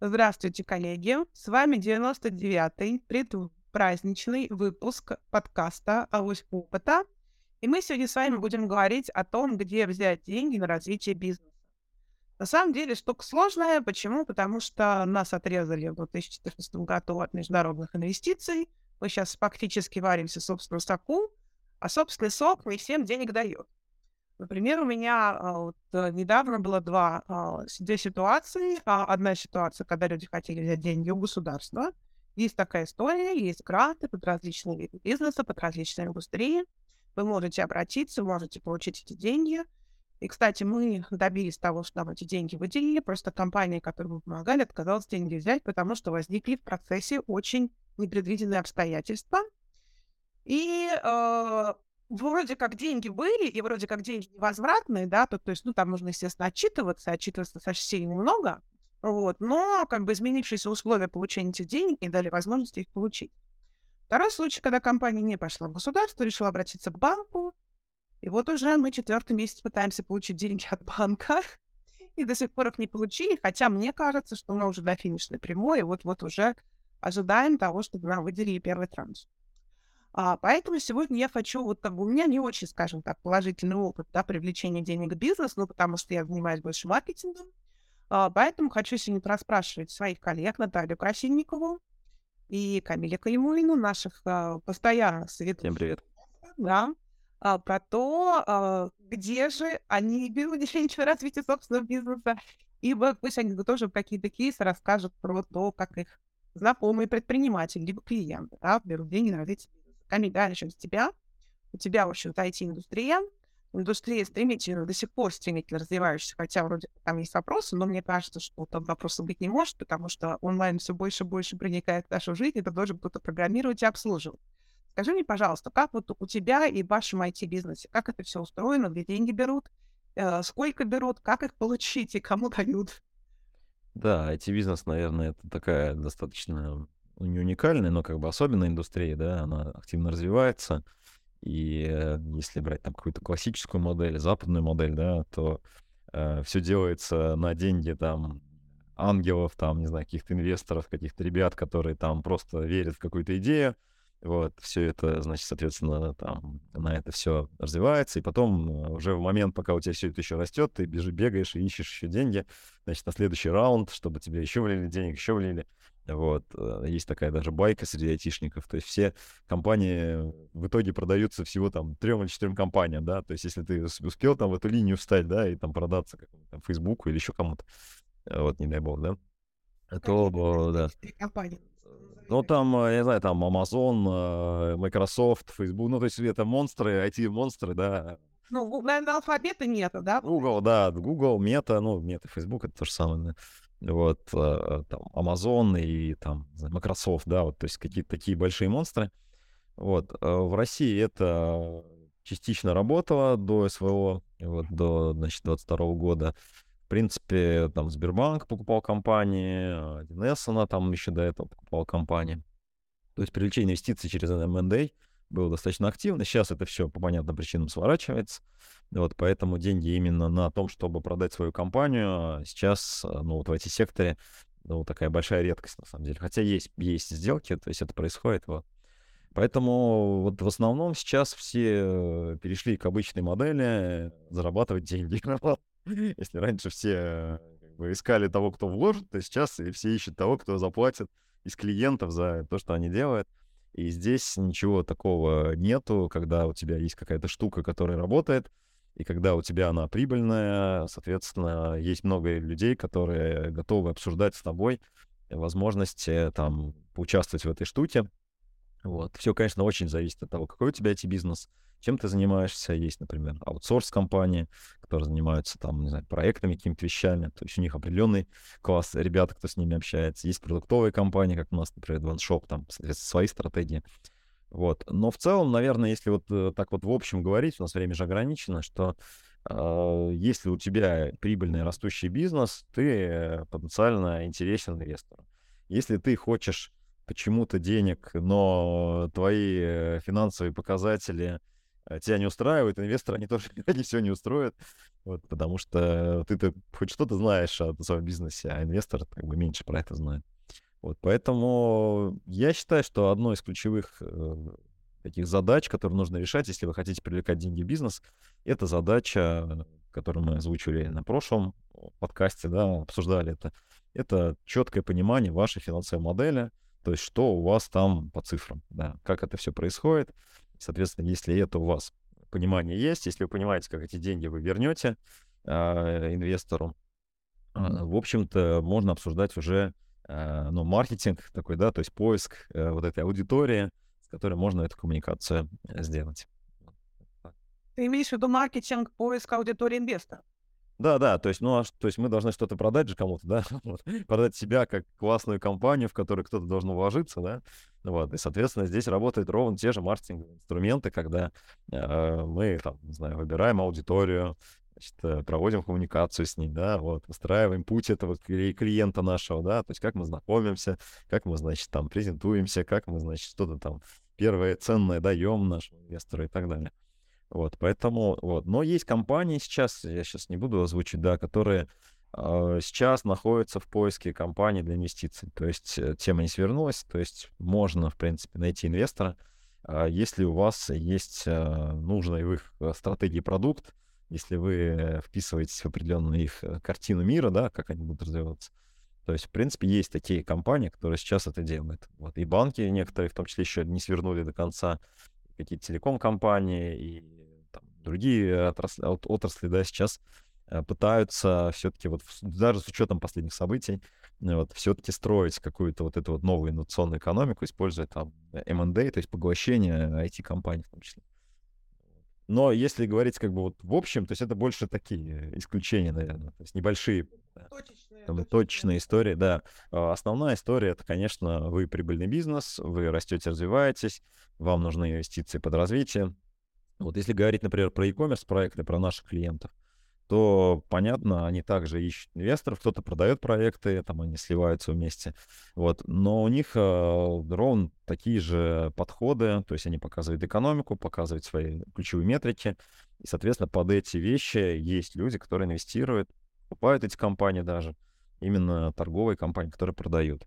Здравствуйте, коллеги! С вами 99-й предпраздничный выпуск подкаста «Авось опыта». И мы сегодня с вами будем говорить о том, где взять деньги на развитие бизнеса. На самом деле штука сложная. Почему? Потому что нас отрезали в 2014 году от международных инвестиций. Мы сейчас фактически варимся в собственном соку, а собственный сок не всем денег дает. Например, у меня а, вот, э, недавно было два, а, две ситуации. А, одна ситуация, когда люди хотели взять деньги у государства. Есть такая история, есть гранты под различные виды бизнеса, под различные индустрии. Вы можете обратиться, можете получить эти деньги. И, кстати, мы добились того, что нам эти деньги выделили. Просто компания, которой мы помогали, отказалась деньги взять, потому что возникли в процессе очень непредвиденные обстоятельства. И э, вроде как деньги были, и вроде как деньги невозвратные, да, то, то есть, ну, там нужно, естественно, отчитываться, отчитываться совсем немного, вот, но как бы изменившиеся условия получения этих денег не дали возможности их получить. Второй случай, когда компания не пошла в государство, решила обратиться к банку, и вот уже мы четвертый месяц пытаемся получить деньги от банка, и до сих пор их не получили, хотя мне кажется, что мы уже до финишной прямой, и вот-вот уже ожидаем того, чтобы нам выделили первый транш. А, поэтому сегодня я хочу, вот как бы у меня не очень, скажем так, положительный опыт да, привлечения денег в бизнес, ну, потому что я занимаюсь больше маркетингом. А, поэтому хочу сегодня расспрашивать своих коллег Наталью Красильникову и Камиля Калимулину, наших а, постоянных советов. Всем привет. Да, а, про то, а, где же они берут деньги на развитие собственного бизнеса. И пусть они тоже какие-то кейсы расскажут про то, как их знакомые предприниматели, либо клиенты да, берут деньги на развитие Камиль, да, начнем с тебя. У тебя, в общем-то, IT-индустрия. Индустрия стремительно, до сих пор стремительно развивающаяся, хотя вроде там есть вопросы, но мне кажется, что там вопросов быть не может, потому что онлайн все больше и больше проникает в нашу жизнь, это должен кто-то программировать и обслуживать. Скажи мне, пожалуйста, как вот у тебя и в вашем IT-бизнесе, как это все устроено, где деньги берут, э, сколько берут, как их получить и кому дают? Да, IT-бизнес, наверное, это такая достаточно ну, не уникальная, но как бы особенная индустрия, да, она активно развивается. И э, если брать там какую-то классическую модель, западную модель, да, то э, все делается на деньги там ангелов, там, не знаю, каких-то инвесторов, каких-то ребят, которые там просто верят в какую-то идею. Вот, все это, значит, соответственно, там на это все развивается, и потом э, уже в момент, пока у тебя все это еще растет, ты бежишь, бегаешь и ищешь еще деньги, значит, на следующий раунд, чтобы тебе еще влили денег, еще влили. Вот. Э, есть такая даже байка среди айтишников. То есть все компании в итоге продаются всего там трем или четырем компаниям, да. То есть если ты успел там в эту линию встать, да, и там продаться какому-то там Фейсбуку или еще кому-то, э, вот, не дай бог, да, то, да. Ну, там, э, я знаю, там Amazon, Microsoft, Facebook, ну, то есть это монстры, IT-монстры, да. Ну, наверное, алфавита нет, да? Google, да, Google, Meta, ну, Meta, Facebook, это то же самое, да вот, э, там, Amazon и там Microsoft, да, вот, то есть какие-то такие большие монстры. Вот, э, в России это частично работало до СВО, вот, до, значит, 22 года. В принципе, там Сбербанк покупал компании, 1С она там еще до этого покупал компании. То есть привлечение инвестиций через M&A было достаточно активно. Сейчас это все по понятным причинам сворачивается. Вот, поэтому деньги именно на том, чтобы продать свою компанию, сейчас, э, ну, вот в эти секторе, ну, такая большая редкость, на самом деле. Хотя есть, есть сделки, то есть это происходит, вот. Поэтому вот в основном сейчас все перешли к обычной модели зарабатывать деньги. Если раньше все искали того, кто вложит, то сейчас все ищут того, кто заплатит из клиентов за то, что они делают. И здесь ничего такого нету, когда у тебя есть какая-то штука, которая работает, и когда у тебя она прибыльная, соответственно, есть много людей, которые готовы обсуждать с тобой возможности там поучаствовать в этой штуке. Вот. Все, конечно, очень зависит от того, какой у тебя эти бизнес, чем ты занимаешься. Есть, например, аутсорс-компании, которые занимаются там, не знаю, проектами, какими-то вещами. То есть у них определенный класс ребят, кто с ними общается. Есть продуктовые компании, как у нас, например, OneShop, там, соответственно, свои стратегии. Вот. Но в целом, наверное, если вот э, так вот в общем говорить, у нас время же ограничено, что э, если у тебя прибыльный растущий бизнес, ты потенциально интересен инвестору. Если ты хочешь почему-то денег, но твои э, финансовые показатели э, тебя не устраивает, инвесторы, они тоже не все не устроят, вот, потому что ты-то хоть что-то знаешь о своем бизнесе, а инвестор как бы меньше про это знает. Вот, поэтому я считаю, что одной из ключевых э, таких задач, которые нужно решать, если вы хотите привлекать деньги в бизнес, это задача, которую мы озвучили на прошлом подкасте, да, обсуждали это, это четкое понимание вашей финансовой модели, то есть что у вас там по цифрам, да, как это все происходит. Соответственно, если это у вас понимание есть, если вы понимаете, как эти деньги вы вернете э, инвестору, э, в общем-то, можно обсуждать уже ну, маркетинг такой, да, то есть поиск э, вот этой аудитории, с которой можно эту коммуникацию сделать. Ты имеешь в виду маркетинг, поиск аудитории инвестора? Да, да, то есть, ну, а, то есть мы должны что-то продать же кому-то, да, вот. продать себя как классную компанию, в которую кто-то должен вложиться, да, вот, и, соответственно, здесь работают ровно те же маркетинговые инструменты, когда э, мы, там, не знаю, выбираем аудиторию, значит, э, проводим коммуникацию с ней, да, вот, выстраиваем путь этого клиента нашего, да, то есть как мы знакомимся, как мы, значит, там презентуемся, как мы, значит, что-то там первое ценное даем нашему инвестору и так далее. Вот, поэтому, вот. Но есть компании сейчас, я сейчас не буду озвучить, да, которые э, сейчас находятся в поиске компаний для инвестиций. То есть э, тема не свернулась, то есть можно, в принципе, найти инвестора, э, если у вас есть э, нужный в их стратегии продукт, если вы вписываетесь в определенную их э, картину мира, да, как они будут развиваться. То есть, в принципе, есть такие компании, которые сейчас это делают. Вот. И банки некоторые, в том числе, еще не свернули до конца какие-то телеком-компании и другие отрасли, отрасли да, сейчас э, пытаются все-таки вот даже с учетом последних событий вот все-таки строить какую-то вот эту вот новую инновационную экономику, используя там M&A, то есть поглощение IT-компаний в том числе. Но если говорить как бы вот в общем, то есть это больше такие исключения, наверное, то есть небольшие точечные, там, точечные истории, да. А основная история это, конечно, вы прибыльный бизнес, вы растете, развиваетесь, вам нужны инвестиции под развитие, вот если говорить, например, про e-commerce проекты, про наших клиентов, то, понятно, они также ищут инвесторов, кто-то продает проекты, там они сливаются вместе, вот, но у них э, ровно такие же подходы, то есть они показывают экономику, показывают свои ключевые метрики, и, соответственно, под эти вещи есть люди, которые инвестируют, покупают эти компании даже, именно торговые компании, которые продают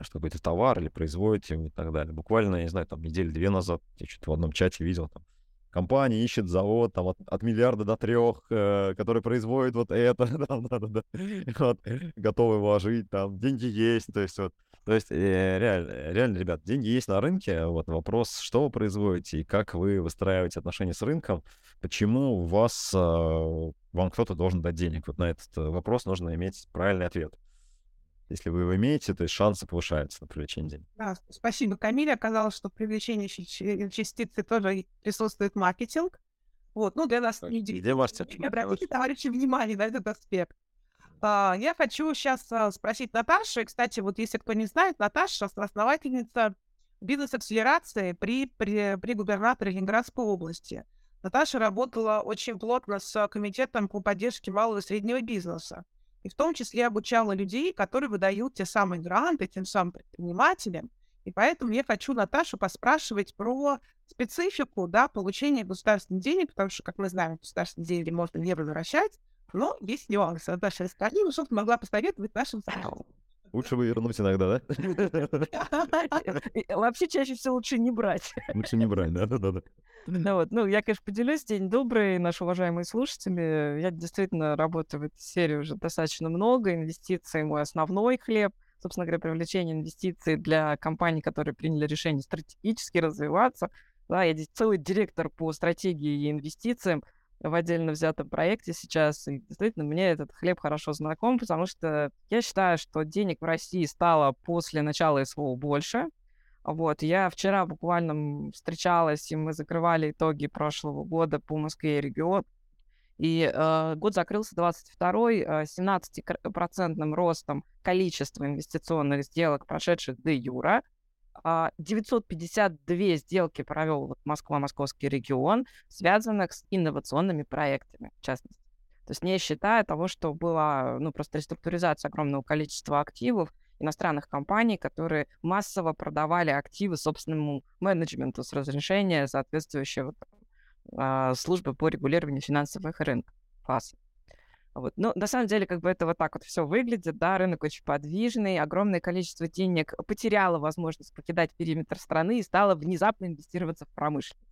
что какой-то товар или производят и так далее. Буквально, я не знаю, там недели-две назад я что-то в одном чате видел, там, компания ищет завод там, от, от миллиарда до трех, э, который производит вот это, готовы вложить, там, деньги есть, то есть вот, то есть э, реально, реально, ребят, деньги есть на рынке, вот вопрос, что вы производите и как вы выстраиваете отношения с рынком, почему у вас, э, вам кто-то должен дать денег, вот на этот э, вопрос нужно иметь правильный ответ. Если вы его имеете, то есть шансы повышаются на привлечение денег. Да, спасибо, Камиле. Оказалось, что привлечение инвестиций тоже присутствует маркетинг. Вот, ну, для нас... Не... Где маркетинг? Обратите, товарищи, внимание на этот аспект. А, я хочу сейчас а, спросить Наташу. И, кстати, вот если кто не знает, Наташа основательница бизнес-акселерации при, при, при губернаторе Ленинградской области. Наташа работала очень плотно с комитетом по поддержке малого и среднего бизнеса и в том числе обучала людей, которые выдают те самые гранты тем самым предпринимателям. И поэтому я хочу Наташу поспрашивать про специфику да, получения государственных денег, потому что, как мы знаем, государственные деньги можно не возвращать, но есть нюансы. Наташа, расскажи, ну, что ты могла посоветовать нашим зрителям. Лучше бы вернуть иногда, да? Вообще чаще всего лучше не брать. Лучше не брать, да, да, да. Ну, вот. ну, я, конечно, поделюсь. День добрый, наши уважаемые слушатели. Я действительно работаю в этой сфере уже достаточно много. Инвестиции — мой основной хлеб. Собственно говоря, привлечение инвестиций для компаний, которые приняли решение стратегически развиваться. Да, я здесь целый директор по стратегии и инвестициям в отдельно взятом проекте сейчас. И действительно, мне этот хлеб хорошо знаком, потому что я считаю, что денег в России стало после начала СВО больше. Вот, я вчера буквально встречалась, и мы закрывали итоги прошлого года по Москве и регион. И э, год закрылся 22-й, э, 17% ростом количества инвестиционных сделок, прошедших до юра. 952 сделки провел вот Москва, Московский регион, связанных с инновационными проектами, в частности. То есть не считая того, что была ну, просто реструктуризация огромного количества активов, иностранных компаний, которые массово продавали активы собственному менеджменту с разрешения соответствующего а, службы по регулированию финансовых рынков, ФАС. Вот. Но на самом деле, как бы это вот так вот все выглядит, да, рынок очень подвижный, огромное количество денег потеряло возможность покидать периметр страны и стало внезапно инвестироваться в промышленность.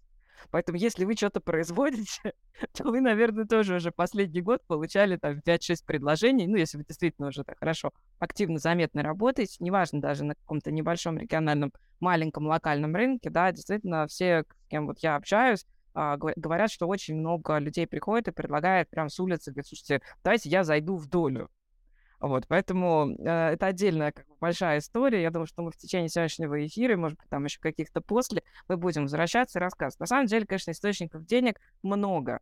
Поэтому если вы что-то производите, то вы, наверное, тоже уже последний год получали там 5-6 предложений. Ну, если вы действительно уже так хорошо, активно, заметно работаете, неважно даже на каком-то небольшом региональном, маленьком локальном рынке, да, действительно все, с кем вот я общаюсь, а, говорят, что очень много людей приходит и предлагает прям с улицы, говорит, слушайте, давайте я зайду в долю. Вот, поэтому э, это отдельная как бы, большая история. Я думаю, что мы в течение сегодняшнего эфира, может быть, там еще каких-то после, мы будем возвращаться и рассказывать. На самом деле, конечно, источников денег много.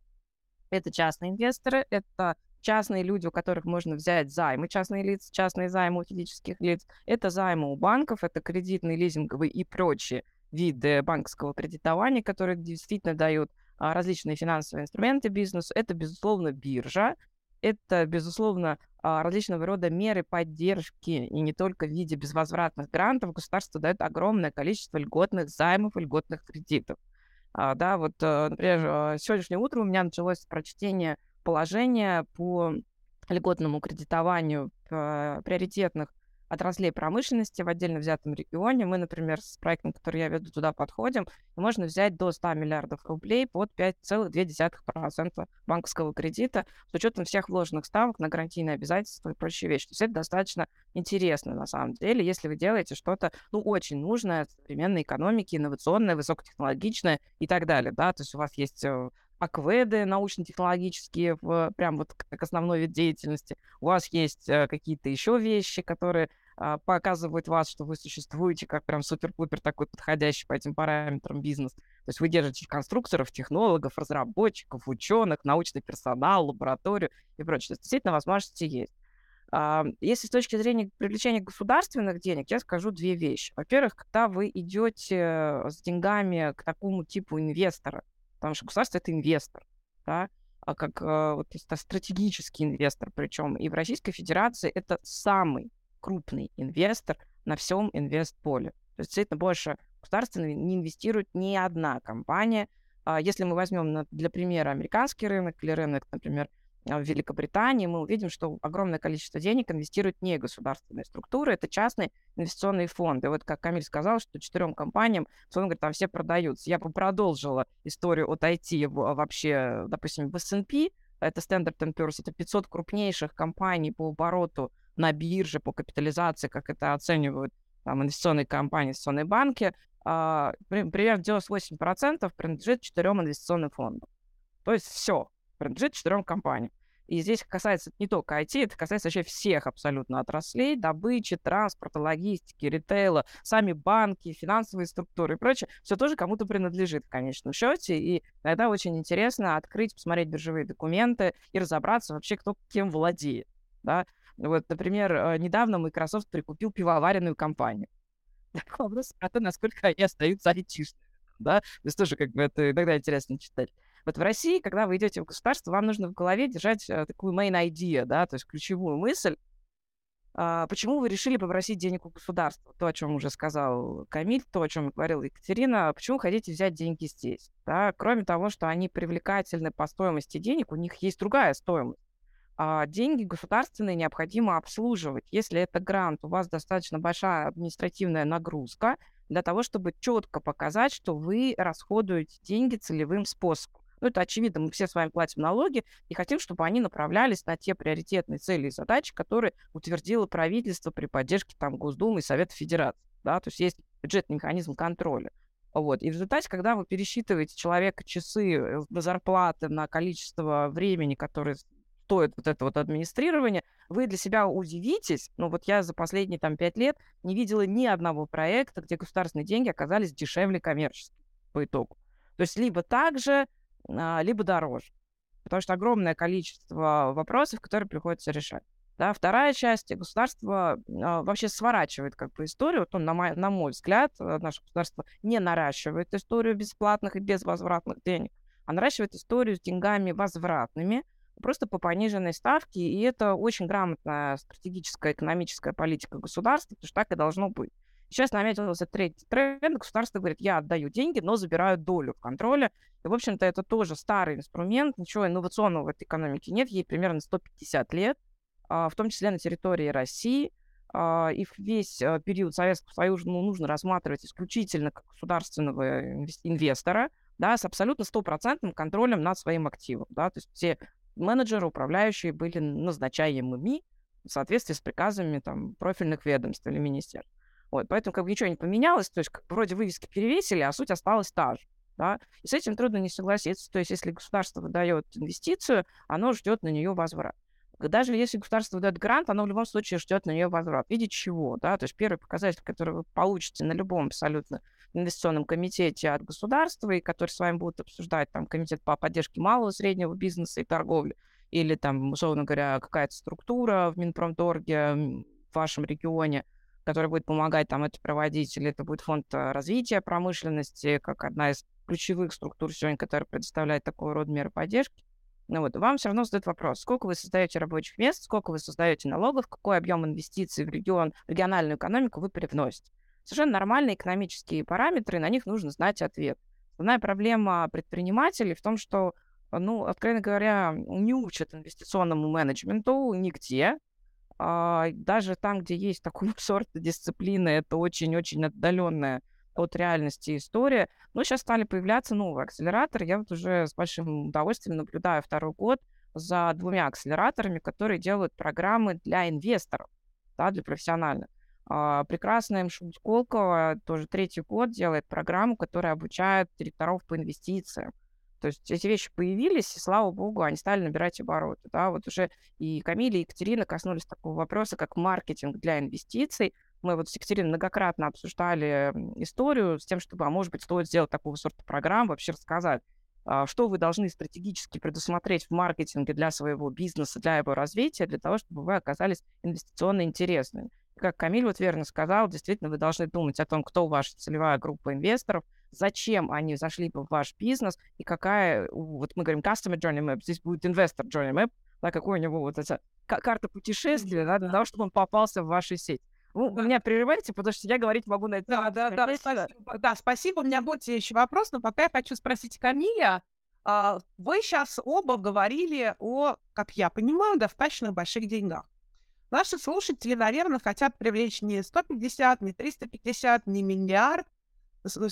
Это частные инвесторы, это частные люди, у которых можно взять займы, частные лица, частные займы у физических лиц. Это займы у банков, это кредитные, лизинговые и прочие виды банковского кредитования, которые действительно дают а, различные финансовые инструменты бизнесу. Это, безусловно, биржа, это, безусловно, а, различного рода меры поддержки, и не только в виде безвозвратных грантов, государство дает огромное количество льготных займов и льготных кредитов. А, да, вот, э, например, а, сегодняшнее утро у меня началось прочтение положения по льготному кредитованию приоритетных отраслей промышленности в отдельно взятом регионе. Мы, например, с проектом, который я веду, туда подходим, можно взять до 100 миллиардов рублей под 5,2% банковского кредита с учетом всех вложенных ставок на гарантийные обязательства и прочие вещи. То есть это достаточно интересно на самом деле, если вы делаете что-то, ну, очень нужное современной экономике, инновационное, высокотехнологичное и так далее, да, то есть у вас есть э, акведы научно-технологические, прям вот как основной вид деятельности. У вас есть э, какие-то еще вещи, которые показывают вас, что вы существуете как прям супер-пупер такой подходящий по этим параметрам бизнес. То есть вы держите конструкторов, технологов, разработчиков, ученых, научный персонал, лабораторию и прочее. То есть действительно возможности есть. Uh, если с точки зрения привлечения государственных денег, я скажу две вещи. Во-первых, когда вы идете с деньгами к такому типу инвестора, потому что государство — это инвестор, да, а как э, вот, стратегический инвестор причем. И в Российской Федерации это самый крупный инвестор на всем инвестполе. То есть действительно больше государственного не инвестирует ни одна компания. А если мы возьмем для примера американский рынок или рынок, например, а, в Великобритании, мы увидим, что огромное количество денег инвестируют не государственные структуры, это частные инвестиционные фонды. Вот как Камиль сказал, что четырем компаниям, он говорит, там все продаются. Я бы продолжила историю от IT вообще, допустим, в S&P, это Standard Poor's, это 500 крупнейших компаний по обороту на бирже, по капитализации, как это оценивают там, инвестиционные компании, инвестиционные банки, а, примерно 98% принадлежит четырем инвестиционным фондам. То есть все, принадлежит четырем компаниям. И здесь касается не только IT, это касается вообще всех абсолютно отраслей, добычи, транспорта, логистики, ритейла, сами банки, финансовые структуры и прочее. Все тоже кому-то принадлежит в конечном счете. И иногда очень интересно открыть, посмотреть биржевые документы и разобраться вообще, кто кем владеет. Да? Вот, например, э, недавно Microsoft прикупил пивоваренную компанию. Вопрос про то, насколько они остаются айтишными. Да? То есть тоже как бы это иногда интересно читать. Вот в России, когда вы идете в государство, вам нужно в голове держать э, такую main idea, да, то есть ключевую мысль, а, почему вы решили попросить денег у государства? То, о чем уже сказал Камиль, то, о чем говорила Екатерина. Почему хотите взять деньги здесь? Да? Кроме того, что они привлекательны по стоимости денег, у них есть другая стоимость. А деньги государственные необходимо обслуживать. Если это грант, у вас достаточно большая административная нагрузка для того, чтобы четко показать, что вы расходуете деньги целевым способом. Ну, это очевидно, мы все с вами платим налоги и хотим, чтобы они направлялись на те приоритетные цели и задачи, которые утвердило правительство при поддержке там Госдумы и Совета Федерации. Да? То есть есть бюджетный механизм контроля. Вот. И в результате, когда вы пересчитываете человека часы э, зарплаты на количество времени, которое стоит вот это вот администрирование, вы для себя удивитесь, ну вот я за последние там пять лет не видела ни одного проекта, где государственные деньги оказались дешевле коммерческих по итогу. То есть либо так же, а, либо дороже. Потому что огромное количество вопросов, которые приходится решать. Да, вторая часть государство а, вообще сворачивает как бы историю. Вот, он, на, мой, на мой взгляд, э, наше государство не наращивает историю бесплатных и безвозвратных денег, а наращивает историю с деньгами возвратными, просто по пониженной ставке. И это очень грамотная стратегическая экономическая политика государства, потому что так и должно быть. Сейчас наметился третий тренд. Государство говорит, я отдаю деньги, но забираю долю в контроле. И, в общем-то, это тоже старый инструмент. Ничего инновационного в этой экономике нет. Ей примерно 150 лет, а, в том числе на территории России. А, и весь а, период Советского Союза ну, нужно рассматривать исключительно как государственного инвестора, да, с абсолютно стопроцентным контролем над своим активом. Да, то есть все менеджеры, управляющие были назначаемыми в соответствии с приказами там, профильных ведомств или министерств. Вот, поэтому как бы ничего не поменялось, то есть как вроде вывески перевесили, а суть осталась та же. Да? И с этим трудно не согласиться. То есть если государство выдает инвестицию, оно ждет на нее возврат. Даже если государство выдает грант, оно в любом случае ждет на нее возврат. В виде чего? Да? То есть первый показатель, который вы получите на любом абсолютно инвестиционном комитете от государства, и который с вами будут обсуждать там комитет по поддержке малого и среднего бизнеса и торговли, или там, условно говоря, какая-то структура в Минпромторге в вашем регионе, которая будет помогать там это проводить, или это будет фонд э, развития промышленности, как одна из ключевых структур сегодня, которая предоставляет такого рода меры поддержки. Ну вот, вам все равно задают вопрос, сколько вы создаете рабочих мест, сколько вы создаете налогов, какой объем инвестиций в регион, региональную экономику вы привносите. Совершенно нормальные экономические параметры, на них нужно знать ответ. Основная проблема предпринимателей в том, что, ну, откровенно говоря, не учат инвестиционному менеджменту нигде. А, даже там, где есть такой сорт дисциплины, это очень-очень отдаленная от реальности история. Но сейчас стали появляться новые акселераторы. Я вот уже с большим удовольствием наблюдаю второй год за двумя акселераторами, которые делают программы для инвесторов, да, для профессиональных. А, прекрасная МШУ Сколково тоже третий год делает программу, которая обучает директоров по инвестициям. То есть эти вещи появились, и слава богу, они стали набирать обороты. Да? Вот уже и Камиля, и Екатерина коснулись такого вопроса, как маркетинг для инвестиций. Мы вот с Екатериной многократно обсуждали историю с тем, чтобы, а может быть, стоит сделать такого сорта программ, вообще рассказать, а, что вы должны стратегически предусмотреть в маркетинге для своего бизнеса, для его развития, для того, чтобы вы оказались инвестиционно интересными. Как Камиль вот верно сказал, действительно, вы должны думать о том, кто ваша целевая группа инвесторов, зачем они зашли бы в ваш бизнес и какая, вот мы говорим customer journey map, здесь будет investor journey map, да, какой у него вот эта карта путешествия, да, для того, чтобы он попался в вашу сеть. Вы да. меня прерываете, потому что я говорить могу на это. Да, да, да, спасибо. Да, спасибо. У меня будет следующий вопрос, но пока я хочу спросить Камиля. А, вы сейчас оба говорили о, как я понимаю, достаточно больших деньгах. Наши слушатели, наверное, хотят привлечь не 150, не 350, не миллиард.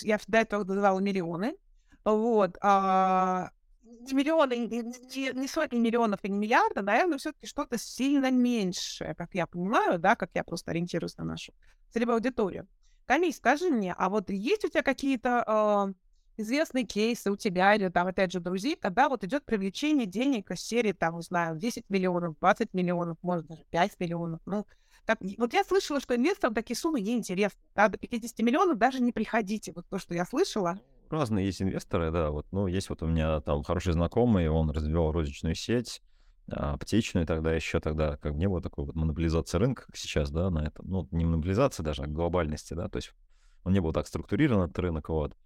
Я всегда это называла миллионы. Вот. А, не миллионы, не, не сотни миллионов и не миллиарда, наверное, все-таки что-то сильно меньшее, как я понимаю, да, как я просто ориентируюсь на нашу целевую аудиторию. Камиль, скажи мне, а вот есть у тебя какие-то э, известные кейсы у тебя или там, опять же, друзей, когда вот идет привлечение денег из серии, там, не знаю, 10 миллионов, 20 миллионов, может, даже 5 миллионов, ну, так, вот я слышала, что инвесторам такие суммы неинтересны. Да, до 50 миллионов даже не приходите. Вот то, что я слышала разные есть инвесторы, да, вот, ну, есть вот у меня там хороший знакомый, он развивал розничную сеть, а, аптечную тогда еще тогда, как не было такой вот монополизации рынка, как сейчас, да, на этом, ну, не монополизации даже, а глобальности, да, то есть он не был так структурирован, этот рынок, вот.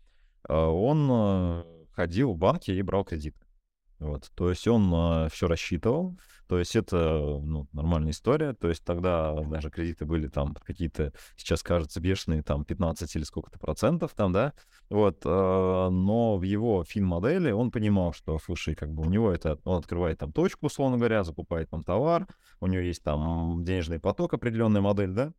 А он э, ходил в банки и брал кредиты. Вот, то есть он э, все рассчитывал, то есть это ну, нормальная история. То есть тогда даже кредиты были там какие-то, сейчас кажется, бешеные, там 15 или сколько-то процентов там, да. Вот, но в его фин-модели он понимал, что, слушай, как бы у него это, он открывает там точку, условно говоря, закупает там товар, у него есть там денежный поток, определенная модель, да,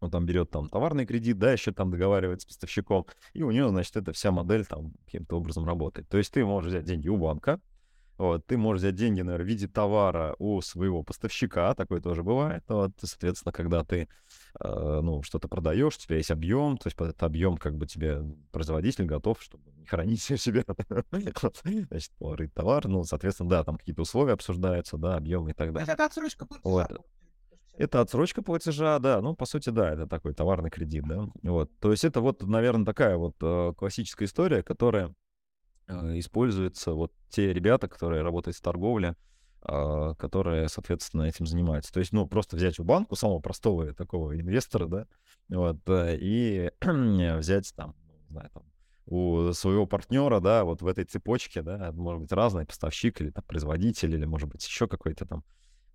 он там берет там товарный кредит, да, еще там договаривается с поставщиком, и у него, значит, эта вся модель там каким-то образом работает. То есть ты можешь взять деньги у банка, вот, ты можешь взять деньги, наверное, в виде товара у своего поставщика, такое тоже бывает. Вот, соответственно, когда ты э, ну, что-то продаешь, у тебя есть объем, то есть под этот объем как бы тебе производитель готов, чтобы не хранить в себе, значит, товар, ну, соответственно, да, там какие-то условия обсуждаются, да, объемы и так далее. Это отсрочка платежа. Это отсрочка платежа, да, ну, по сути, да, это такой товарный кредит, да, вот. То есть это вот, наверное, такая вот э, классическая история, которая Э, используются вот те ребята, которые работают в торговле, а, которые, соответственно, этим занимаются. То есть, ну, просто взять у банку самого простого такого инвестора, да, вот, э, и взять там, не знаю, там, у своего партнера, да, вот в этой цепочке, да, может быть, разный поставщик или там производитель, или, может быть, еще какой-то там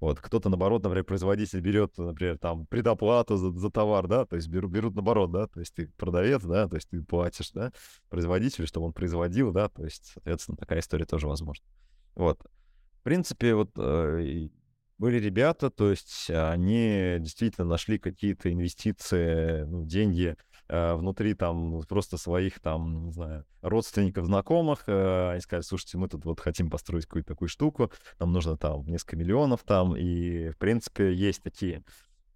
Вот, кто-то, наоборот, например, производитель берет, например, там, предоплату за, за товар, да, то есть берут, берут наоборот, да, то есть ты продавец, да, то есть ты платишь, да, производителю, чтобы он производил, да, то есть, соответственно, такая история тоже возможна. Вот. В принципе, вот э, были ребята, то есть они действительно нашли какие-то инвестиции, ну, деньги внутри там просто своих там, не знаю, родственников, знакомых. Э, они сказали, слушайте, мы тут вот хотим построить какую-то такую штуку, нам нужно там несколько миллионов там, и в принципе есть такие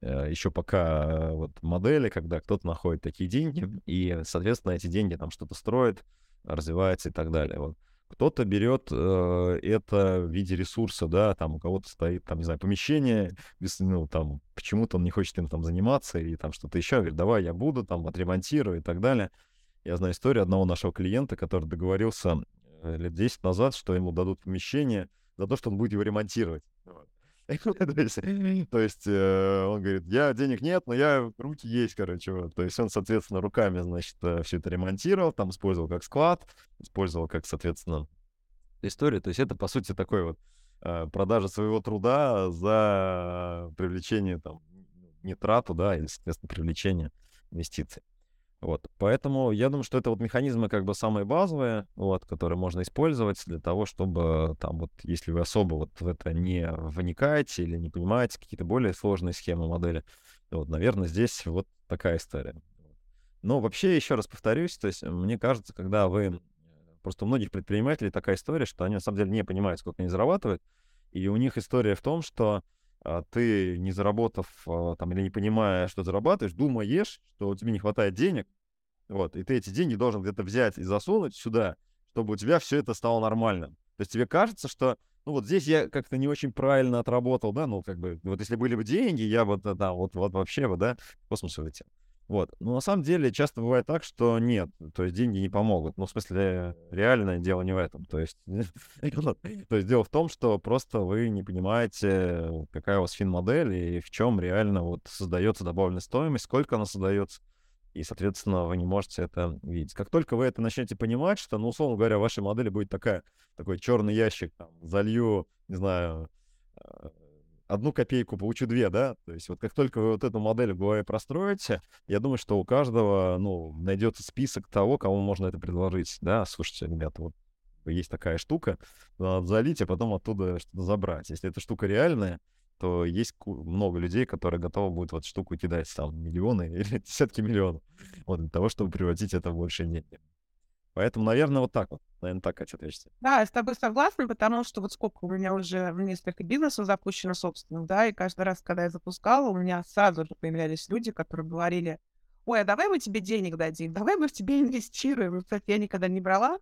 э, еще пока вот модели, когда кто-то находит такие деньги, и, соответственно, эти деньги там что-то строит, развивается и так далее. Вот. Кто-то берет э, это в виде ресурса, да, там у кого-то стоит, там, не знаю, помещение, без, ну, там, почему-то он не хочет им там заниматься или там что-то еще, говорит, давай я буду, там, отремонтирую и так далее. Я знаю историю одного нашего клиента, который договорился э, лет 10 назад, что ему дадут помещение за то, что он будет его ремонтировать. То есть э, он говорит, я денег нет, но я руки есть, короче. То есть он, соответственно, руками, значит, э, все это ремонтировал, там использовал как склад, использовал как, соответственно, историю. То есть это, по сути, такой вот э, продажа своего труда за привлечение там не трату, да, или, соответственно, привлечение инвестиций. Вот, поэтому я думаю, что это вот механизмы как бы самые базовые, вот, которые можно использовать для того, чтобы там вот, если вы особо вот в это не вникаете или не понимаете какие-то более сложные схемы модели, вот, наверное, здесь вот такая история. Но вообще, еще раз повторюсь, то есть мне кажется, когда вы... Просто у многих предпринимателей такая история, что они на самом деле не понимают, сколько они зарабатывают, и у них история в том, что ты, не заработав а, там или не понимая, что зарабатываешь, думаешь, что у тебя не хватает денег, вот, и ты эти деньги должен где-то взять и засунуть сюда, чтобы у тебя все это стало нормальным. То есть тебе кажется, что, ну вот здесь я как-то не очень правильно отработал, да, ну как бы, вот если были бы деньги, я бы, да, вот, вот вообще бы, да, в космос улетел. Вот. Но на самом деле часто бывает так, что нет, то есть деньги не помогут. Ну, в смысле, реальное дело не в этом. То есть, то есть дело в том, что просто вы не понимаете, какая у вас фин-модель и в чем реально вот создается добавленная стоимость, сколько она создается, и, соответственно, вы не можете это видеть. Как только вы это начнете понимать, что, ну, условно говоря, в вашей модели будет такая, такой черный ящик, там, залью, не знаю, а, одну копейку, получу две, да? То есть вот как только вы вот эту модель в голове простроите, я думаю, что у каждого, ну, найдется список того, кому можно это предложить, да? Слушайте, ребята, вот есть такая штука, надо залить, а потом оттуда что-то забрать. Если эта штука реальная, то есть много людей, которые готовы будут вот штуку кидать там миллионы или десятки миллионов вот, для того, чтобы превратить это в большие деньги. Поэтому, наверное, вот так вот. Наверное, так, Катя, ответите. Да, я с тобой согласна, потому что вот сколько у меня уже несколько бизнесов запущено собственных, да, и каждый раз, когда я запускала, у меня сразу же появлялись люди, которые говорили, ой, а давай мы тебе денег дадим, давай мы в тебе инвестируем. Кстати, я никогда не брала,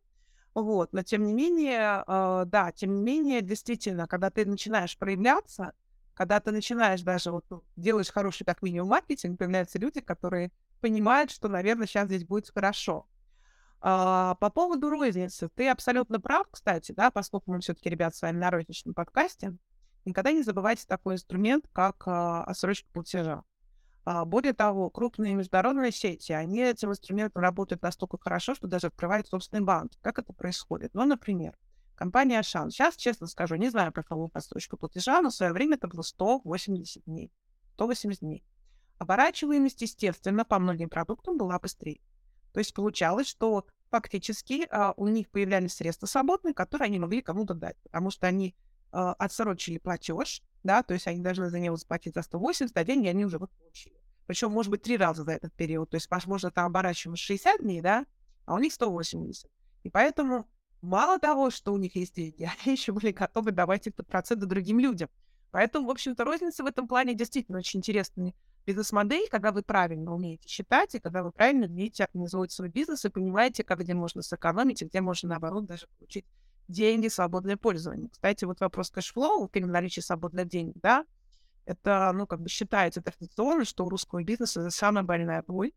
вот, но тем не менее, э, да, тем не менее, действительно, когда ты начинаешь проявляться, когда ты начинаешь даже вот ну, делаешь хороший как минимум маркетинг, появляются люди, которые понимают, что, наверное, сейчас здесь будет хорошо. А, по поводу розницы, ты абсолютно прав, кстати, да, поскольку мы все-таки, ребят, с вами на розничном подкасте, никогда не забывайте такой инструмент, как а, отсрочка платежа. А, более того, крупные международные сети, они этим инструментом работают настолько хорошо, что даже открывают собственный банк. Как это происходит? Ну, например, компания Ашан. Сейчас, честно скажу, не знаю про кого отсрочку платежа, но в свое время это было 180 дней. 180 дней. Оборачиваемость, естественно, по многим продуктам была быстрее. То есть получалось, что фактически а, у них появлялись средства свободные, которые они могли кому-то дать, потому что они а, отсрочили платеж, да, то есть они должны за него заплатить за 180, а деньги они уже вот получили. Причем, может быть, три раза за этот период. То есть, возможно, там оборачиваем 60 дней, да, а у них 180. И поэтому мало того, что у них есть деньги, они еще были готовы давать этот проценты другим людям. Поэтому, в общем-то, розница в этом плане действительно очень интересная бизнес-модель, когда вы правильно умеете считать, и когда вы правильно умеете организовывать свой бизнес и понимаете, как где можно сэкономить, и где можно, наоборот, даже получить деньги, свободное пользование. Кстати, вот вопрос cash flow при наличии свободных денег, да, это, ну, как бы считается традиционно, что у русского бизнеса это самая больная боль.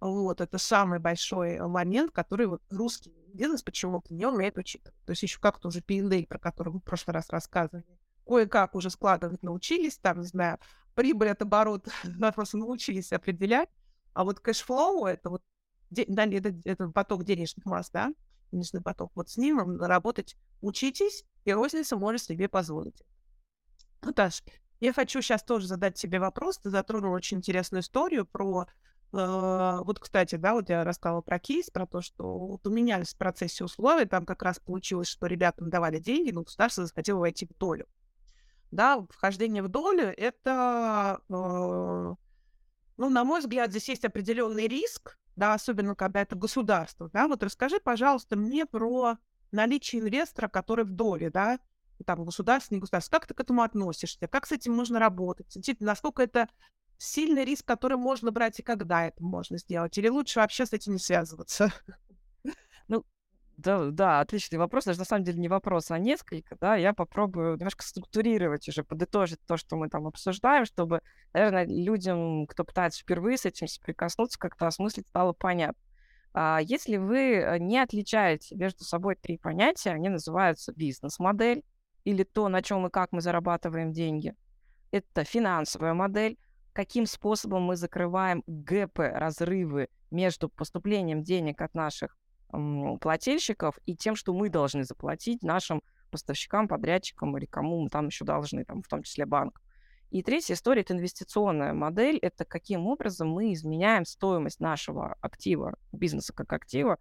Вот, это самый большой момент, который вот русский бизнес почему-то не умеет учитывать. То есть еще как-то уже P&L, про который мы в прошлый раз рассказывали, кое-как уже складывать научились, там, не знаю, прибыль от оборота нас просто научились определять, а вот кэшфлоу — это вот да, это, это поток денежных масс, да, денежный поток. Вот с ним работать учитесь, и розница может себе позволить. Наташ, я хочу сейчас тоже задать тебе вопрос. Ты затронул очень интересную историю про... Э, вот, кстати, да, вот я рассказала про кейс, про то, что вот меня в процессе условий там как раз получилось, что ребятам давали деньги, но государство захотело войти в долю. Да, вхождение в долю — это, э, ну, на мой взгляд, здесь есть определенный риск, да, особенно когда это государство, да. Вот расскажи, пожалуйста, мне про наличие инвестора, который в доле, да, там, государственный, государство. Как ты к этому относишься? Как с этим можно работать? Насколько это сильный риск, который можно брать и когда это можно сделать? Или лучше вообще с этим не связываться? Ну, да, да, отличный вопрос. Даже на самом деле не вопрос, а несколько, да. Я попробую немножко структурировать уже, подытожить то, что мы там обсуждаем, чтобы, наверное, людям, кто пытается впервые с этим соприкоснуться, как-то осмыслить стало понятно. А если вы э, не отличаете между собой три понятия, они называются бизнес-модель, или то, на чем и как мы зарабатываем деньги. Это финансовая модель, каким способом мы закрываем гэпы, разрывы между поступлением денег от наших плательщиков и тем, что мы должны заплатить нашим поставщикам, подрядчикам или кому мы там еще должны, там, в том числе банк. И третья история – это инвестиционная модель. Это каким образом мы изменяем стоимость нашего актива, бизнеса как актива,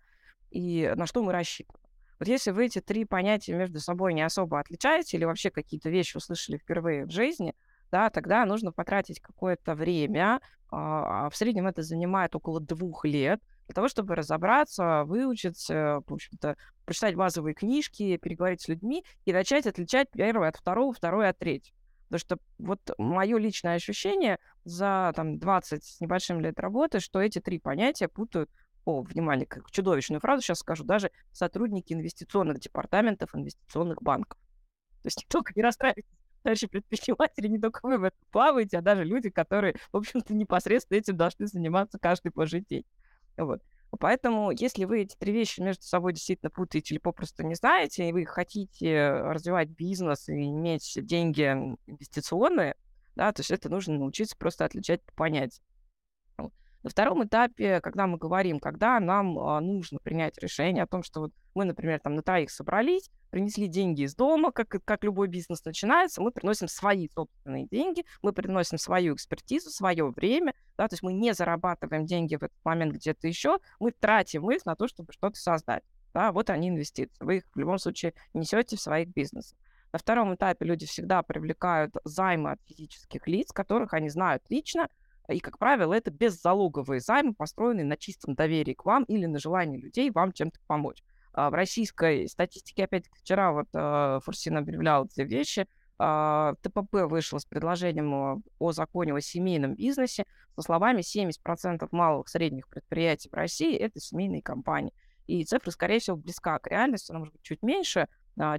и на что мы рассчитываем. Вот если вы эти три понятия между собой не особо отличаете или вообще какие-то вещи услышали впервые в жизни, да, тогда нужно потратить какое-то время, а, а в среднем это занимает около двух лет, для того, чтобы разобраться, выучить, в общем-то, прочитать базовые книжки, переговорить с людьми и начать отличать первое от второго, второе от третьего. Потому что вот мое личное ощущение за там, 20 с небольшим лет работы, что эти три понятия путают о, внимание, как чудовищную фразу сейчас скажу, даже сотрудники инвестиционных департаментов инвестиционных банков. То есть не только не расстраивайтесь, товарищи предприниматели, не только вы в этом плаваете, а даже люди, которые, в общем-то, непосредственно этим должны заниматься каждый божий день. Вот. Поэтому, если вы эти три вещи между собой действительно путаете или попросту не знаете, и вы хотите развивать бизнес и иметь деньги инвестиционные, да, то есть это нужно научиться просто отличать по понятиям. На втором этапе, когда мы говорим, когда нам а, нужно принять решение о том, что вот мы, например, там на троих собрались, принесли деньги из дома, как, как любой бизнес начинается, мы приносим свои собственные деньги, мы приносим свою экспертизу, свое время, да, то есть мы не зарабатываем деньги в этот момент где-то еще, мы тратим их на то, чтобы что-то создать. Да, вот они инвестиции. Вы их в любом случае несете в своих бизнесах. На втором этапе люди всегда привлекают займы от физических лиц, которых они знают лично, и, как правило, это беззалоговые займы, построенные на чистом доверии к вам или на желании людей вам чем-то помочь. А в российской статистике, опять-таки, вчера вот э, Фурсин объявлял эти вещи, э, ТПП вышел с предложением о законе о семейном бизнесе со словами 70% малых средних предприятий в России – это семейные компании. И цифра, скорее всего, близка к реальности, она может быть чуть меньше,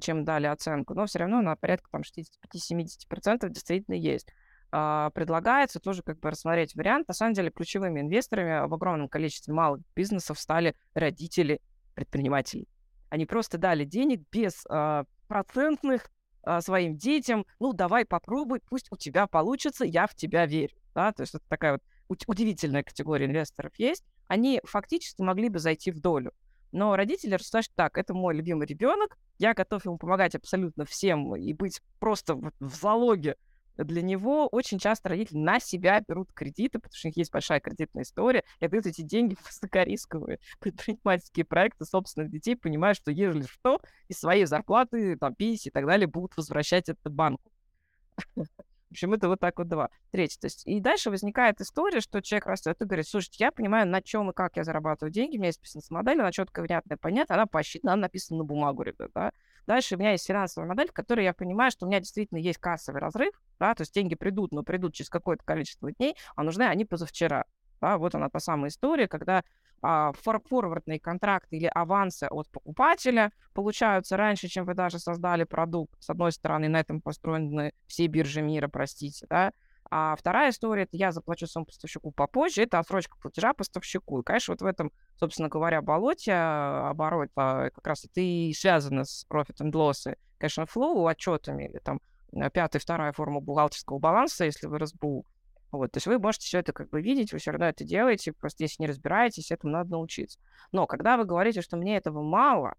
чем дали оценку, но все равно на порядка там 65-70% действительно есть. А, предлагается тоже как бы рассмотреть вариант. На самом деле ключевыми инвесторами в огромном количестве малых бизнесов стали родители предпринимателей. Они просто дали денег без а, процентных а, своим детям. Ну, давай попробуй, пусть у тебя получится, я в тебя верю. Да? То есть это такая вот удивительная категория инвесторов есть. Они фактически могли бы зайти в долю. Но родители рассуждают, что так, это мой любимый ребенок, я готов ему помогать абсолютно всем и быть просто в залоге для него очень часто родители на себя берут кредиты, потому что у них есть большая кредитная история, и отдают эти деньги в высокорисковые предпринимательские проекты собственных детей, понимая, что ежели что, из своей зарплаты, там, пенсии и так далее будут возвращать это банку. Общем, это вот так вот два. Третье. То есть, и дальше возникает история, что человек растет и говорит, слушайте, я понимаю, на чем и как я зарабатываю деньги, у меня есть бизнес-модель, она четко, внятная, понятная, она посчитана, она написана на бумагу, ребят, да. Дальше у меня есть финансовая модель, в которой я понимаю, что у меня действительно есть кассовый разрыв, да, то есть деньги придут, но придут через какое-то количество дней, а нужны они позавчера. Да, вот она та самая история, когда а, форвардные контракты или авансы от покупателя получаются раньше, чем вы даже создали продукт. С одной стороны, на этом построены все биржи мира, простите, да. А вторая история, это я заплачу своему поставщику попозже, это отсрочка платежа поставщику. И, конечно, вот в этом, собственно говоря, болоте, а, оборот, как раз это и связано с profit and loss, cash flow, отчетами, или там э, пятая, вторая форма бухгалтерского баланса, если вы РСБУ. Вот, то есть вы можете все это как бы видеть, вы все равно это делаете, просто если не разбираетесь, этому надо научиться. Но когда вы говорите, что мне этого мало,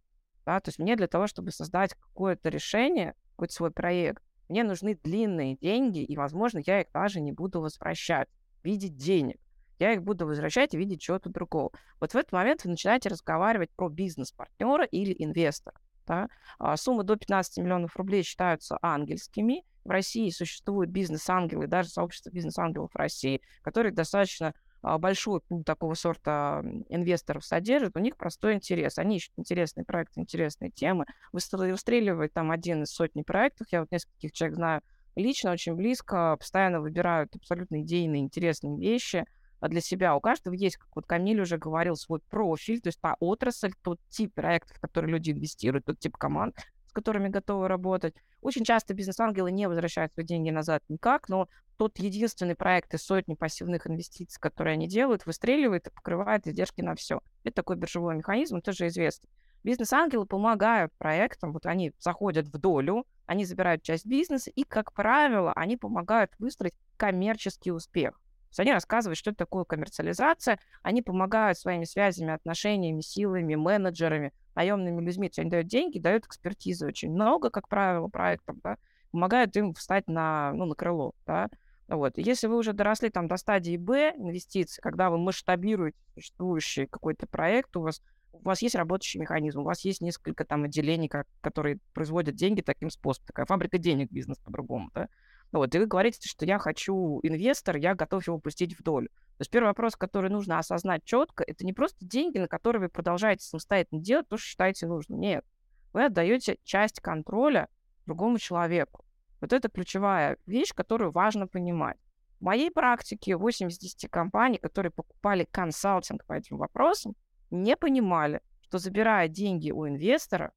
да, то есть мне для того, чтобы создать какое-то решение, какой-то свой проект, мне нужны длинные деньги, и, возможно, я их даже не буду возвращать в виде денег. Я их буду возвращать в виде чего-то другого. Вот в этот момент вы начинаете разговаривать про бизнес-партнера или инвестора. Да? А суммы до 15 миллионов рублей считаются ангельскими. В России существуют бизнес-ангелы, даже сообщество бизнес-ангелов России, которые достаточно а, большой пул такого сорта инвесторов содержат, у них простой интерес. Они ищут интересные проекты, интересные темы, выстреливают там один из сотни проектов. Я вот нескольких человек знаю лично, очень близко, постоянно выбирают абсолютно идейные, интересные вещи а, для себя. У каждого есть, как вот Камиль уже говорил, свой профиль, то есть та отрасль, тот тип проектов, в которые люди инвестируют, тот тип команд, с которыми готовы работать. Очень часто бизнес-ангелы не возвращают свои деньги назад никак, но тот единственный проект из сотни пассивных инвестиций, которые они делают, выстреливает и покрывает издержки на все. Это такой биржевой механизм, тоже известный. Бизнес-ангелы помогают проектам, вот они заходят в долю, они забирают часть бизнеса, и, как правило, они помогают выстроить коммерческий успех. Есть они рассказывают, что это такое коммерциализация, они помогают своими связями, отношениями, силами, менеджерами, наемными людьми. То есть они дают деньги, дают экспертизу очень много, как правило, проектам, да, помогают им встать на, ну, на крыло, да. Вот. Если вы уже доросли там до стадии Б инвестиций, когда вы масштабируете существующий какой-то проект, у вас у вас есть работающий механизм, у вас есть несколько там отделений, как, которые производят деньги таким способом, такая фабрика денег, бизнес по-другому, да. Вот, и вы говорите, что я хочу инвестор, я готов его пустить в долю. То есть первый вопрос, который нужно осознать четко, это не просто деньги, на которые вы продолжаете самостоятельно делать то, что считаете нужным. Нет. Вы отдаете часть контроля другому человеку. Вот это ключевая вещь, которую важно понимать. В моей практике 80 компаний, которые покупали консалтинг по этим вопросам, не понимали, что забирая деньги у инвестора,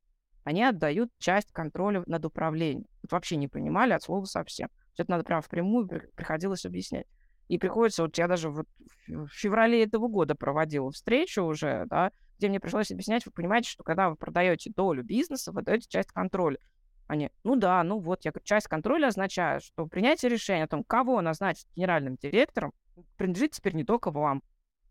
они отдают часть контроля над управлением. Вот вообще не понимали от слова совсем. Это надо прямо впрямую приходилось объяснять. И приходится, вот я даже вот в феврале этого года проводила встречу уже, да, где мне пришлось объяснять, вы понимаете, что когда вы продаете долю бизнеса, вы даете часть контроля. Они, ну да, ну вот, я говорю, часть контроля означает, что принятие решения о том, кого назначить генеральным директором, принадлежит теперь не только вам.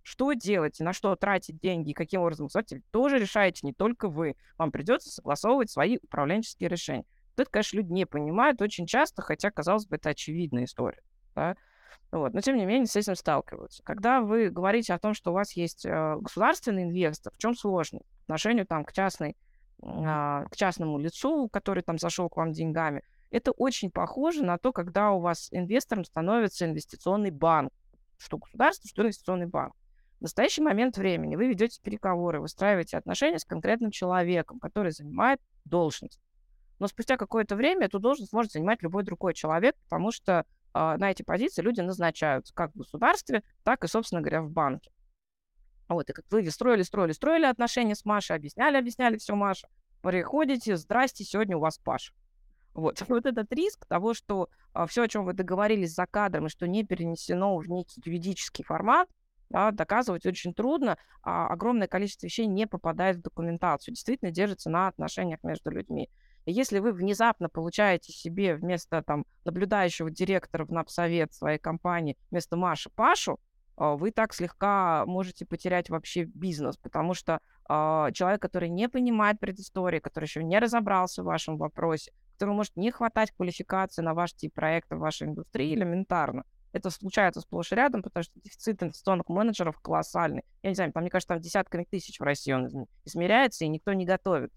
Что делать, на что тратить деньги и каким образом теперь тоже решаете не только вы. Вам придется согласовывать свои управленческие решения. Это, конечно, люди не понимают очень часто, хотя, казалось бы, это очевидная история. Да? Вот. Но, тем не менее, с этим сталкиваются. Когда вы говорите о том, что у вас есть э, государственный инвестор, в чем сложность? По отношению там, к, частной, э, к частному лицу, который там зашел к вам деньгами, это очень похоже на то, когда у вас инвестором становится инвестиционный банк. Что государство, что инвестиционный банк. В настоящий момент времени вы ведете переговоры, выстраиваете отношения с конкретным человеком, который занимает должность. Но спустя какое-то время эту должность может занимать любой другой человек, потому что а, на эти позиции люди назначаются как в государстве, так и, собственно говоря, в банке. Вот, и как вы строили, строили, строили отношения с Машей, объясняли, объясняли все Маша. Приходите, здрасте, сегодня у вас Паша. Вот. вот этот риск того, что а, все, о чем вы договорились за кадром, и что не перенесено в некий юридический формат, да, доказывать очень трудно, а огромное количество вещей не попадает в документацию, действительно держится на отношениях между людьми. Если вы внезапно получаете себе вместо там, наблюдающего директора в напсовет своей компании, вместо Маши Пашу, а, вы так слегка можете потерять вообще бизнес, потому что э, человек, который не понимает предыстории, который еще не разобрался в вашем вопросе, которому может не хватать квалификации на ваш тип проекта в вашей индустрии элементарно. Это случается сплошь и рядом, потому что дефицит инвестиционных менеджеров колоссальный. Я не знаю, там, мне кажется, там десятками тысяч в России он измеряется, и никто не готовит,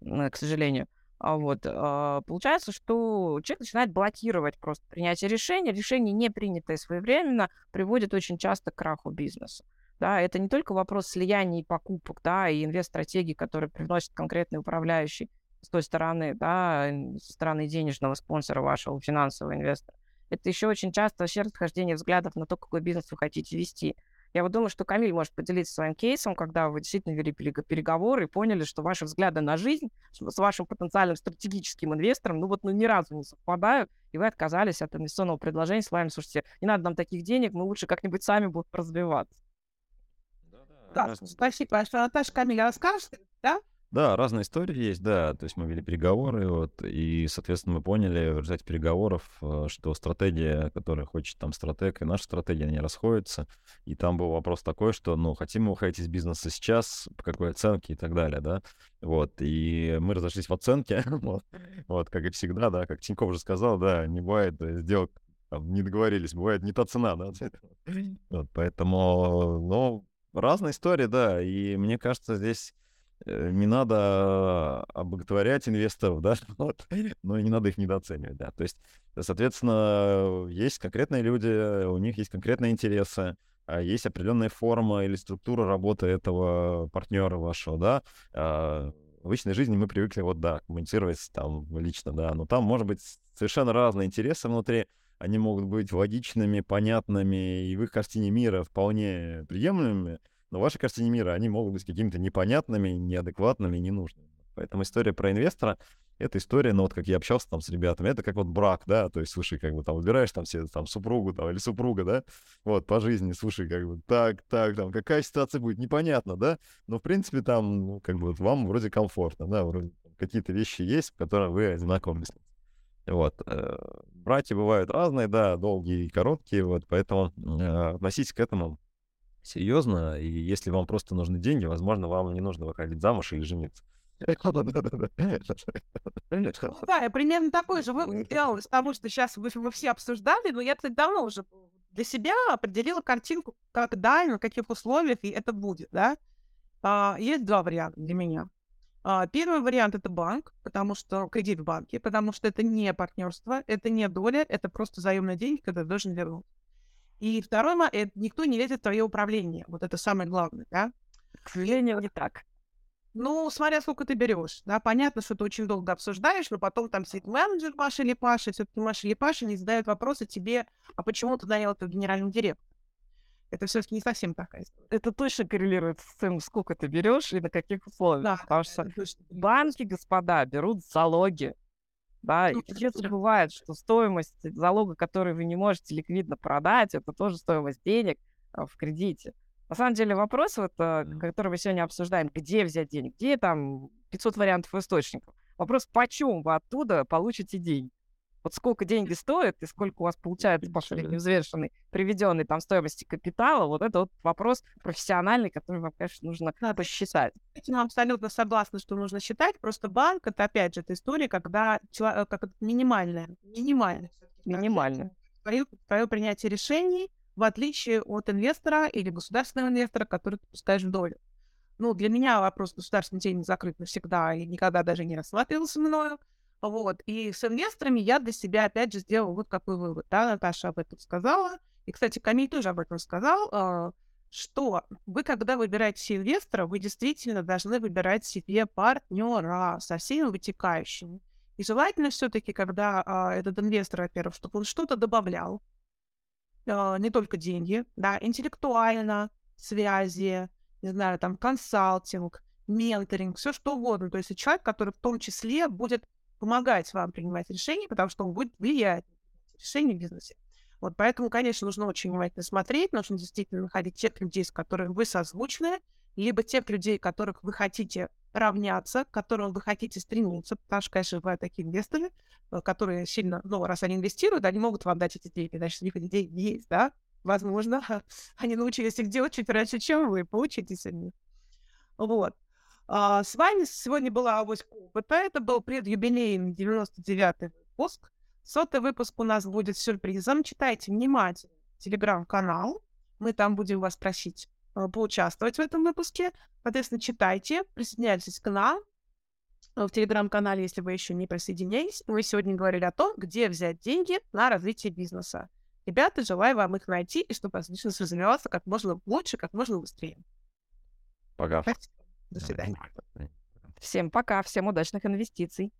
к сожалению. А вот, а, получается, что человек начинает блокировать просто принятие решения. Решение, не принятое своевременно, приводит очень часто к краху бизнеса. Да, это не только вопрос слияния и покупок, да, и инвест-стратегии, которые приносит конкретный управляющий с той стороны, да, со стороны денежного спонсора вашего финансового инвестора. Это еще очень часто вообще расхождение взглядов на то, какой бизнес вы хотите вести. Я вот думаю, что Камиль может поделиться своим кейсом, когда вы действительно вели переговоры и поняли, что ваши взгляды на жизнь с вашим потенциальным стратегическим инвестором, ну вот ну, ни разу не совпадают, и вы отказались от инвестиционного предложения с вами, слушайте, не надо нам таких денег, мы лучше как-нибудь сами будем развиваться. Да, спасибо большое. Наташа, Камиль, а расскажете, да? Да, разные истории есть, да. То есть мы вели переговоры, вот, и, соответственно, мы поняли в результате переговоров, э, что стратегия, которая хочет там стратег, и наша стратегия, они расходятся. И там был вопрос такой, что, ну, хотим мы уходить из бизнеса сейчас, по какой оценке и так далее, да. Вот, и мы разошлись в оценке, вот, вот, как и всегда, да, как Тиньков уже сказал, да, не бывает э, сделок, там, не договорились, бывает не та цена, да. Вот, поэтому, ну, разная история, да, и мне кажется, здесь не надо обоготворять инвесторов, да, вот, но не надо их недооценивать, да. То есть, соответственно, есть конкретные люди, у них есть конкретные интересы, а есть определенная форма или структура работы этого партнера вашего, да. А, в обычной жизни мы привыкли вот, да, коммуницировать там лично, да, но там может быть совершенно разные интересы внутри, они могут быть логичными, понятными и в их картине мира вполне приемлемыми, но в вашей картине мира они могут быть какими-то непонятными, неадекватными, ненужными. Поэтому история про инвестора — это история, ну вот как я общался там с ребятами, это как вот брак, да, то есть, слушай, как бы там выбираешь там все, там супругу там или супруга, да, вот по жизни, слушай, как бы так, так, там какая ситуация будет, непонятно, да, но в принципе там, ну, как бы вот вам вроде комфортно, да, вроде какие-то вещи есть, в которых вы мыслите. Вот. Э, братья бывают разные, да, долгие и короткие, вот, поэтому э, относитесь к этому серьезно, и если вам просто нужны деньги, возможно, вам не нужно выходить замуж или жениться. Да, я примерно такой же вывод сделал из того, что сейчас вы, вы все обсуждали, но я, кстати, давно уже для себя определила картинку, когда и на каких условиях и это будет, да. А, есть два варианта для меня. А, первый вариант это банк, потому что кредит в банке, потому что это не партнерство, это не доля, это просто заемные деньги, которые должен вернуть. И второй момент, никто не лезет в твое управление. Вот это самое главное, да? К сожалению, не так. Ну, смотря сколько ты берешь, да, понятно, что ты очень долго обсуждаешь, но потом там сидит менеджер Маша или Паша, все-таки Маша или Паша не задают вопросы тебе, а почему ты нанял этого генерального директора? Это все-таки не совсем такая история. Это точно коррелирует с тем, сколько ты берешь и на каких условиях. Да, потому что банки, господа, берут залоги да, и часто бывает, что стоимость залога, который вы не можете ликвидно продать, это тоже стоимость денег а, в кредите. На самом деле вопрос, вот, а, который мы сегодня обсуждаем, где взять денег, где там 500 вариантов источников. Вопрос, почем вы оттуда получите деньги. Вот сколько деньги стоят и сколько у вас получается по средневзвешенной, приведенной там стоимости капитала, вот это вот вопрос профессиональный, который вам, конечно, нужно Надо посчитать. Я абсолютно согласна, что нужно считать. Просто банк — это, опять же, эта история, когда человек, как минимальная, минимальная, минимальная. Твое, твое принятие решений, в отличие от инвестора или государственного инвестора, который ты пускаешь в долю. Ну, для меня вопрос государственных денег закрыт навсегда и никогда даже не рассматривался мною. Вот. И с инвесторами я для себя, опять же, сделала вот какой вывод. Да, Наташа об этом сказала. И, кстати, Камиль тоже об этом сказал, а, что вы, когда выбираете инвестора, вы действительно должны выбирать себе партнера со всеми вытекающими. И желательно все-таки, когда а, этот инвестор, во-первых, чтобы он что-то добавлял, а, не только деньги, да, интеллектуально, связи, не знаю, там, консалтинг, менторинг, все что угодно. То есть человек, который в том числе будет помогать вам принимать решения, потому что он будет влиять на решения в бизнесе. Вот поэтому, конечно, нужно очень внимательно смотреть, нужно действительно находить тех людей, с которыми вы созвучны, либо тех людей, которых вы хотите равняться, к которым вы хотите стремиться, потому что, конечно, бывают такие инвесторы, э, которые сильно, ну, раз они инвестируют, они могут вам дать эти деньги, значит, у них эти деньги есть, да, возможно, они научились их делать чуть раньше, чем вы, поучитесь от них. Вот. А, с вами сегодня была Авось опыта. Это был предюбилейный 99-й выпуск. Сотый выпуск у нас будет сюрпризом. Читайте внимательно телеграм-канал. Мы там будем вас просить а, поучаствовать в этом выпуске. Соответственно, читайте, присоединяйтесь к нам в телеграм-канале, если вы еще не присоединились. Мы сегодня говорили о том, где взять деньги на развитие бизнеса. Ребята, желаю вам их найти, и чтобы ваш бизнес развивался как можно лучше, как можно быстрее. Пока. Спасибо. До свидания. Всем пока, всем удачных инвестиций.